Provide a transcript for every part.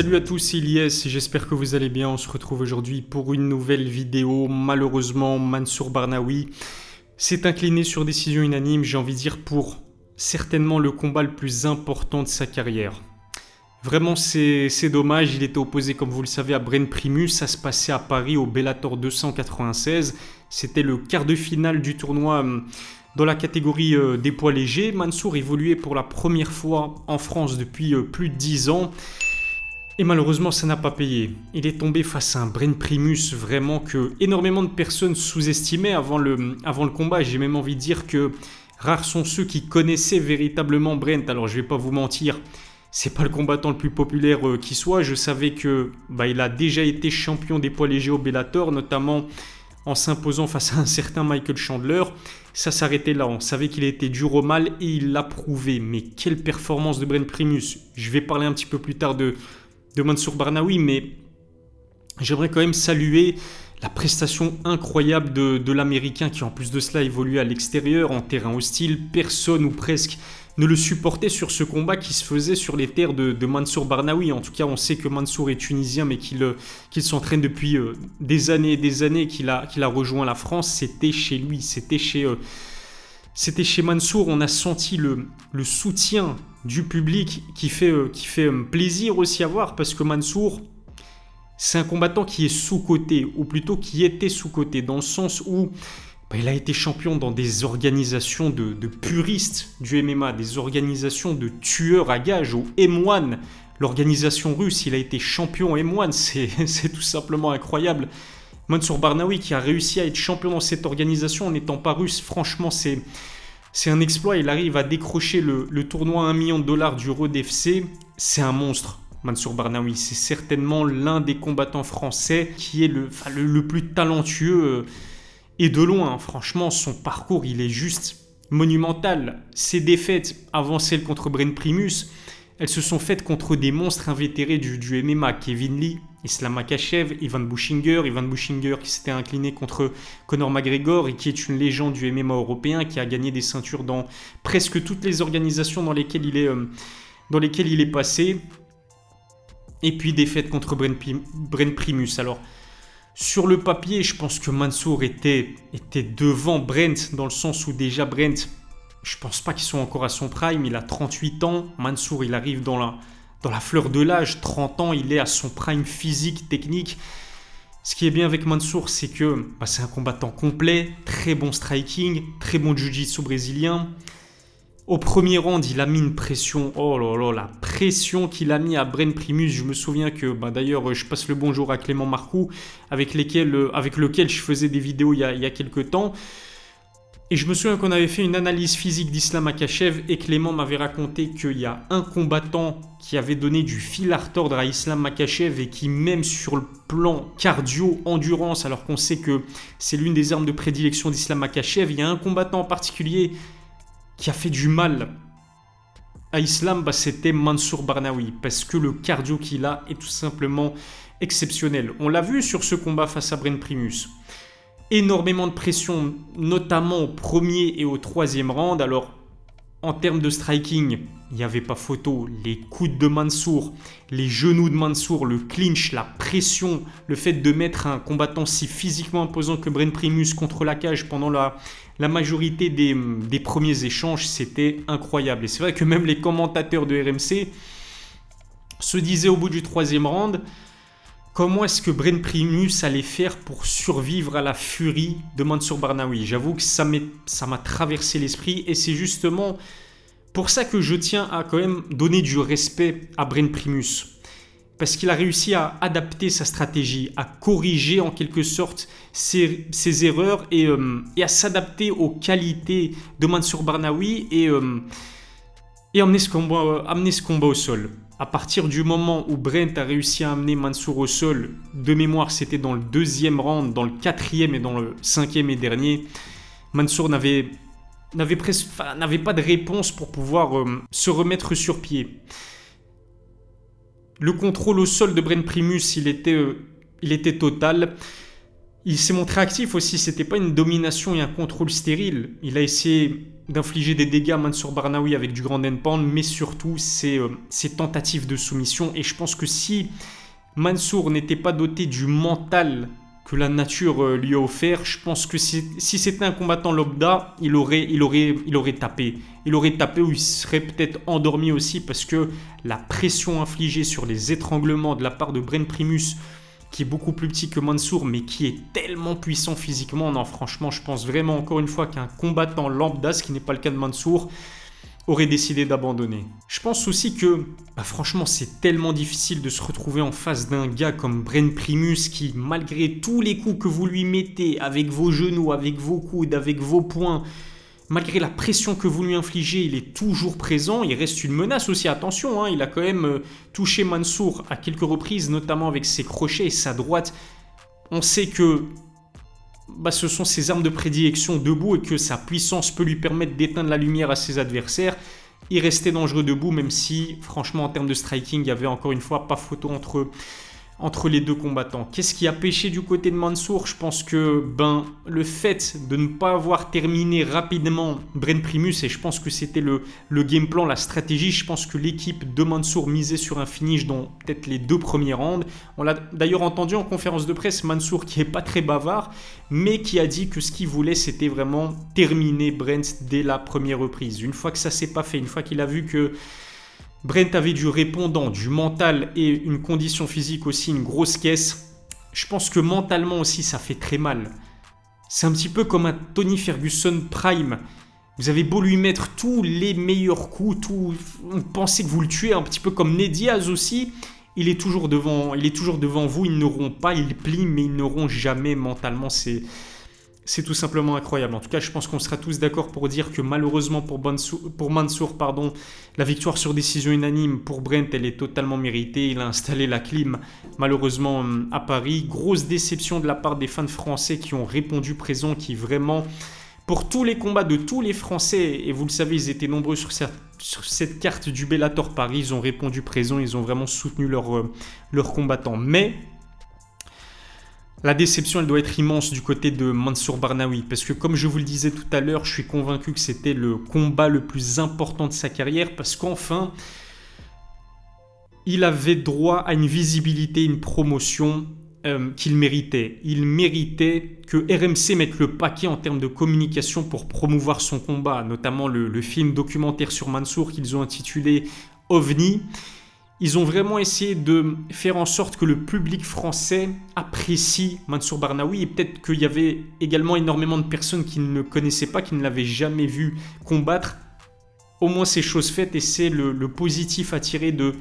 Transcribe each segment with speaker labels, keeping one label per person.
Speaker 1: Salut à tous, c'est Ilyes, j'espère que vous allez bien. On se retrouve aujourd'hui pour une nouvelle vidéo. Malheureusement, Mansour Barnaoui s'est incliné sur décision unanime, j'ai envie de dire pour certainement le combat le plus important de sa carrière. Vraiment, c'est dommage. Il était opposé, comme vous le savez, à Bren Primus. Ça se passait à Paris au Bellator 296. C'était le quart de finale du tournoi hum, dans la catégorie euh, des poids légers. Mansour évoluait pour la première fois en France depuis euh, plus de 10 ans. Et malheureusement, ça n'a pas payé. Il est tombé face à un Bren Primus vraiment que énormément de personnes sous-estimaient avant le, combat. J'ai même envie de dire que rares sont ceux qui connaissaient véritablement Brent. Alors je vais pas vous mentir, c'est pas le combattant le plus populaire euh, qui soit. Je savais que bah, il a déjà été champion des poids légers au Bellator, notamment en s'imposant face à un certain Michael Chandler. Ça s'arrêtait là. On savait qu'il était dur au mal et il l'a prouvé. Mais quelle performance de Brent Primus Je vais parler un petit peu plus tard de, de Mansour Barnaoui, mais j'aimerais quand même saluer la prestation incroyable de, l'Américain qui en plus de cela évolue à l'extérieur, en terrain hostile. Personne ou presque ne le supportait sur ce combat qui se faisait sur les terres de, Mansour Barnaoui. En tout cas, on sait que Mansour est tunisien, mais qu'il s'entraîne depuis euh, des années et des années qu'il a, a rejoint la France. C'était chez lui, c'était chez, euh, c'était chez Mansour. On a senti le, le soutien du public qui fait, qui fait plaisir aussi à voir parce que Mansour, c'est un combattant qui est sous-coté, ou plutôt qui était sous-coté, dans le sens où bah, il a été champion dans des organisations de, puristes du MMA, des organisations de tueurs à gages, au M1, l'organisation russe, il a été champion M1, c'est tout simplement incroyable. Mansour Barnaoui qui a réussi à être champion dans cette organisation en n'étant pas russe, franchement c'est... C'est un exploit, il arrive à décrocher le, tournoi à 1 million de dollars du Road c'est un monstre. Mansour Barnaoui. C'est certainement l'un des combattants français qui est le, plus talentueux euh, et de loin. Franchement, son parcours, il est juste monumental. Ses défaites avant celle contre Bren Primus, elles se sont faites contre des monstres invétérés du MMA. Kevin Lee, Islam Makachev, Ivan Bushinger. Ivan Bushinger qui s'était incliné contre Conor McGregor et qui est une légende du MMA européen, qui a gagné des ceintures dans presque toutes les organisations dans lesquelles il est, euh, dans lesquelles il est passé. Et puis défaite contre Bren Primus. Alors, sur le papier, je pense que Mansour était, était devant Brent, dans le sens où déjà Brent, je pense pas qu'il soit encore à son prime, il a 38 ans. Mansour, il arrive dans la, dans la fleur de l'âge, 30 ans, il est à son prime physique, technique. Ce qui est bien avec Mansour, c'est que bah, c'est un combattant complet, très bon striking, très bon jiu-jitsu brésilien. Au premier round, il a mis une pression. Oh là là, la pression qu'il a mis à Bren Primus. Je me souviens que, bah, d'ailleurs, je passe le bonjour à Clément Marcoux, avec, euh, avec lequel je faisais des vidéos il y a, il y a quelques temps. Et je me souviens qu'on avait fait une analyse physique d'Islam Akachev et Clément m'avait raconté qu'il y a un combattant qui avait donné du fil à retordre à Islam Makachev et qui même sur le plan cardio-endurance, alors qu'on sait que c'est l'une des armes de prédilection d'Islam Makachev, il y a un combattant en particulier qui a fait du mal à Islam, bah, c'était Mansour Barnaoui, parce que le cardio qu'il a est tout simplement exceptionnel. On l'a vu sur ce combat face à Bren Primus. Énormément de pression, notamment au premier et au troisième round. Alors, en termes de striking, il n'y avait pas photo. Les coudes de Mansour, les genoux de Mansour, le clinch, la pression, le fait de mettre un combattant si physiquement imposant que Bren Primus contre la cage pendant la, majorité des, des premiers échanges, c'était incroyable. Et c'est vrai que même les commentateurs de RMC se disaient au bout du troisième round, comment est-ce que Bren Primus allait faire pour survivre à la furie de Mansour Barnaoui? J'avoue que ça m'a traversé l'esprit et c'est justement pour ça que je tiens à quand même donner du respect à Bren Primus. Parce qu'il a réussi à adapter sa stratégie, à corriger en quelque sorte ses, erreurs euh, et, à s'adapter aux qualités de Mansour Barnaoui et, euh, combat, amener ce combat au sol. À partir du moment où Brent a réussi à amener Mansour au sol, de mémoire c'était dans le deuxième round, dans le quatrième et dans le cinquième et dernier, Mansour n'avait n'avait pas de réponse pour pouvoir euh, se remettre sur pied. Le contrôle au sol de Brent Primus, il était, euh, il était total. Il s'est montré actif aussi, c'était pas une domination et un contrôle stérile. Il a essayé d'infliger des dégâts à Mansour Barnaoui avec du grand endpound, mais surtout ses, euh, ses, tentatives de soumission. Et je pense que si Mansour n'était pas doté du mental que la nature euh, lui a offert, je pense que si, si c'était un combattant aurait, il, aurait, il aurait tapé. Il aurait tapé ou il serait peut-être endormi aussi parce que la pression infligée sur les étranglements de la part de Bren Primus qui est beaucoup plus petit que Mansour, mais qui est tellement puissant physiquement. Non, franchement, je pense vraiment encore une fois qu'un combattant lambda, ce qui n'est pas le cas de Mansour, aurait décidé d'abandonner. Je pense aussi que, bah, franchement, c'est tellement difficile de se retrouver en face d'un gars comme Bren Primus qui, malgré tous les coups que vous lui mettez avec vos genoux, avec vos coudes, avec vos poings, malgré la pression que vous lui infligez, il est toujours présent. Il reste une menace aussi, attention. Hein. il a quand même euh, touché Mansour à quelques reprises, notamment avec ses crochets et sa droite. On sait que bah, ce sont ses armes de prédilection debout et que sa puissance peut lui permettre d'éteindre la lumière à ses adversaires. Il restait dangereux debout, même si, franchement, en termes de striking, il y avait encore une fois pas photo entre eux entre les deux combattants. Qu'est-ce qui a pêché du côté de Mansour? Je pense que ben, le fait de ne pas avoir terminé rapidement Bren Primus, et je pense que c'était le, le game plan, la stratégie, je pense que l'équipe de Mansour misait sur un finish dans peut-être les deux premiers rounds. On l'a d'ailleurs entendu en conférence de presse, Mansour qui est pas très bavard, mais qui a dit que ce qu'il voulait c'était vraiment terminer Brent dès la première reprise. Une fois que ça s'est pas fait, une fois qu'il a vu que Brent avait du répondant, du mental et une condition physique aussi, une grosse caisse. Je pense que mentalement aussi, ça fait très mal. C'est un petit peu comme un Tony Ferguson Prime. Vous avez beau lui mettre tous les meilleurs coups, tout, pensez que vous le tuez, un petit peu comme Ned Diaz aussi. Il est toujours devant, il est toujours devant vous. Ils n'auront pas, ils plient, mais ils n'auront jamais mentalement. C'est, c'est tout simplement incroyable. En tout cas, je pense qu'on sera tous d'accord pour dire que malheureusement pour, Mansour, pardon, la victoire sur décision unanime pour Brent, elle est totalement méritée. Il a installé la clim malheureusement à Paris. Grosse déception de la part des fans français qui ont répondu présent, qui vraiment, pour tous les combats de tous les Français, et vous le savez, ils étaient nombreux sur cette, sur cette carte du Bellator Paris, ils ont répondu présent, ils ont vraiment soutenu leurs leur euh, combattants. Mais la déception, elle doit être immense du côté de Mansour Barnaoui, parce que comme je vous le disais tout à l'heure, je suis convaincu que c'était le combat le plus important de sa carrière, parce qu'enfin, il avait droit à une visibilité, une promotion euh, qu'il méritait. Il méritait que RMC mette le paquet en termes de communication pour promouvoir son combat, notamment le, le film documentaire sur Mansour qu'ils ont intitulé OVNI. Ils ont vraiment essayé de faire en sorte que le public français apprécie Mansour Barnaoui et peut-être qu'il y avait également énormément de personnes qui ne le connaissaient pas, qui ne l'avaient jamais vu combattre. Au moins c'est chose faite et c'est le, positif à tirer de,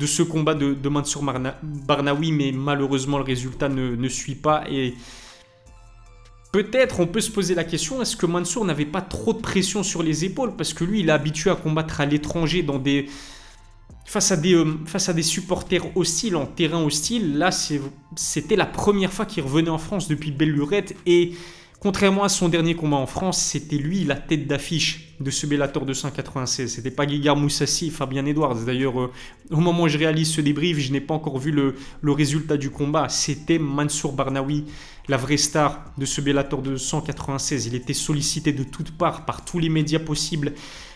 Speaker 1: ce combat de, Mansour Barnaoui, mais malheureusement le résultat ne, ne suit pas et Peut-être on peut se poser la question, est-ce que Mansour n'avait pas trop de pression sur les épaules? Parce que lui, il est habitué à combattre à l'étranger dans des, face à des, euh, face à des supporters hostiles en terrain hostile, là c'était la première fois qu'il revenait en France depuis belle lurette et contrairement à son dernier combat en France, c'était lui la tête d'affiche de ce Bellator 296. C'était pas Guigard Moussassi Fabien Edwards. D'ailleurs, euh, au moment où je réalise ce débrief, je n'ai pas encore vu le, le résultat du combat. C'était Mansour Barnaoui, la vraie star de ce Bellator 296. Il était sollicité de toutes parts par tous les médias possibles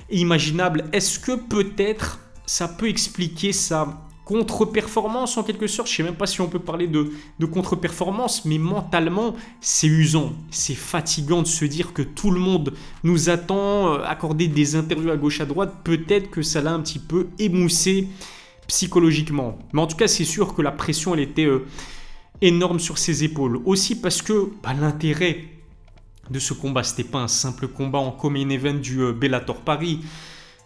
Speaker 1: et imaginables. Est-ce que peut-être ça peut expliquer sa contre-performance en quelque sorte. Je ne sais même pas si on peut parler de, contre-performance, mais mentalement, c'est usant, c'est fatigant de se dire que tout le monde nous attend, euh, accorder des interviews à gauche à droite. Peut-être que ça l'a un petit peu émoussé psychologiquement. Mais en tout cas, c'est sûr que la pression, elle était euh, énorme sur ses épaules. Aussi parce que bah, l'intérêt de ce combat, c'était pas un simple combat en common event du euh, Bellator Paris.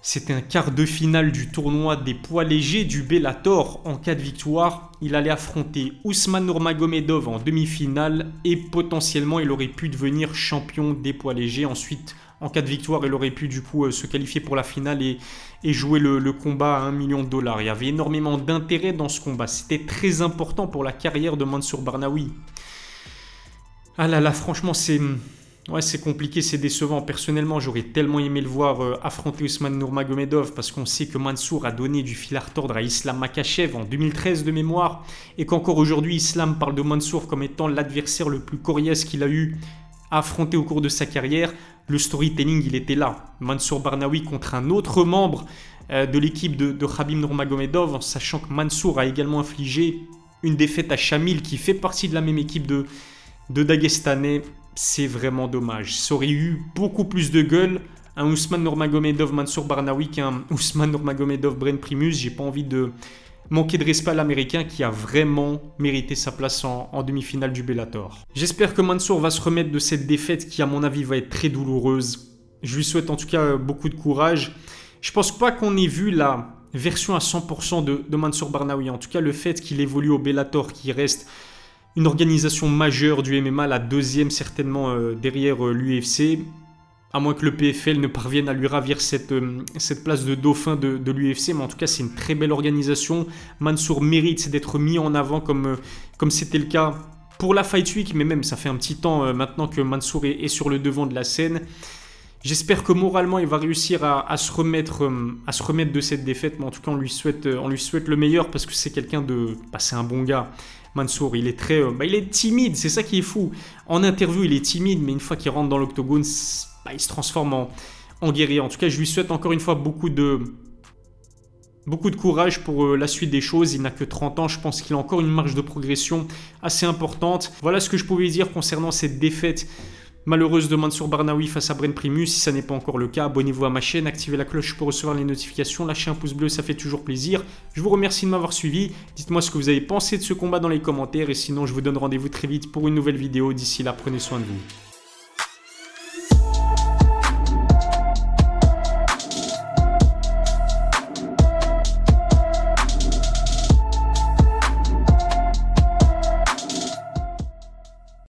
Speaker 1: C'était un quart de finale du tournoi des poids légers du Bellator. En cas de victoire, il allait affronter Ousmane Nurmagomedov en demi-finale et potentiellement il aurait pu devenir champion des poids légers. Ensuite, en cas de victoire, il aurait pu du coup euh, se qualifier pour la finale et, jouer le, le, combat à 1 million de dollars. Il y avait énormément d'intérêt dans ce combat. C'était très important pour la carrière de Mansour Barnaoui. Ah là là, franchement, c'est Ouais, c'est compliqué, c'est décevant. Personnellement, j'aurais tellement aimé le voir euh, affronter Ousmane Nurmagomedov parce qu'on sait que Mansour a donné du fil à retordre à Islam Makachev en 2013 de mémoire et qu'encore aujourd'hui, Islam parle de Mansour comme étant l'adversaire le plus coriace qu'il a eu à affronter au cours de sa carrière. Le storytelling, il était là. Mansour Barnaoui contre un autre membre euh, de l'équipe de, de Khabib Nurmagomedov, en sachant que Mansour a également infligé une défaite à Shamil qui fait partie de la même équipe de, de Dagestanais c'est vraiment dommage. Ça aurait eu beaucoup plus de gueule un Ousmane Nurmagomedov Mansour Barnaoui qu'un Ousmane Nurmagomedov Bren Primus. J'ai pas envie de manquer de respect à l'américain qui a vraiment mérité sa place en, demi-finale du Bellator. J'espère que Mansour va se remettre de cette défaite qui à mon avis va être très douloureuse. Je lui souhaite en tout cas beaucoup de courage. Je pense pas qu'on ait vu la version à 100% de, de Mansour Barnaoui. En tout cas, le fait qu'il évolue au Bellator, qui reste une organisation majeure du MMA, la deuxième certainement euh, derrière euh, l'UFC, à moins que le PFL ne parvienne à lui ravir cette, euh, cette place de dauphin de, l'UFC, mais en tout cas c'est une très belle organisation. Mansour mérite d'être mis en avant comme comme c'était le cas pour la Fight Week, mais même ça fait un petit temps maintenant que Mansour est, sur le devant de la scène. J'espère que moralement il va réussir à, se remettre, à se remettre de cette défaite, mais en tout cas on lui souhaite, on lui souhaite le meilleur parce que c'est quelqu'un de... Bah, c'est un bon gars. Mansour. Il est très, euh, bah, il est timide, c'est ça qui est fou. En interview, il est timide, mais une fois qu'il rentre dans l'octogone, bah, il se transforme en, en guerrier. En tout cas, je lui souhaite encore une fois beaucoup de, beaucoup de courage pour euh, la suite des choses. Il n'a que 30 ans, je pense qu'il a encore une marge de progression assez importante. Voilà ce que je pouvais dire concernant cette défaite malheureuse demande sur Barnaoui face à Bren Primus. Si ça n'est pas encore le cas, abonnez-vous à ma chaîne, activez la cloche pour recevoir les notifications, lâchez un pouce bleu, ça fait toujours plaisir. Je vous remercie de m'avoir suivi. Dites-moi ce que vous avez pensé de ce combat dans les commentaires et sinon je vous donne rendez-vous très vite pour une nouvelle vidéo. D'ici là, prenez soin de vous.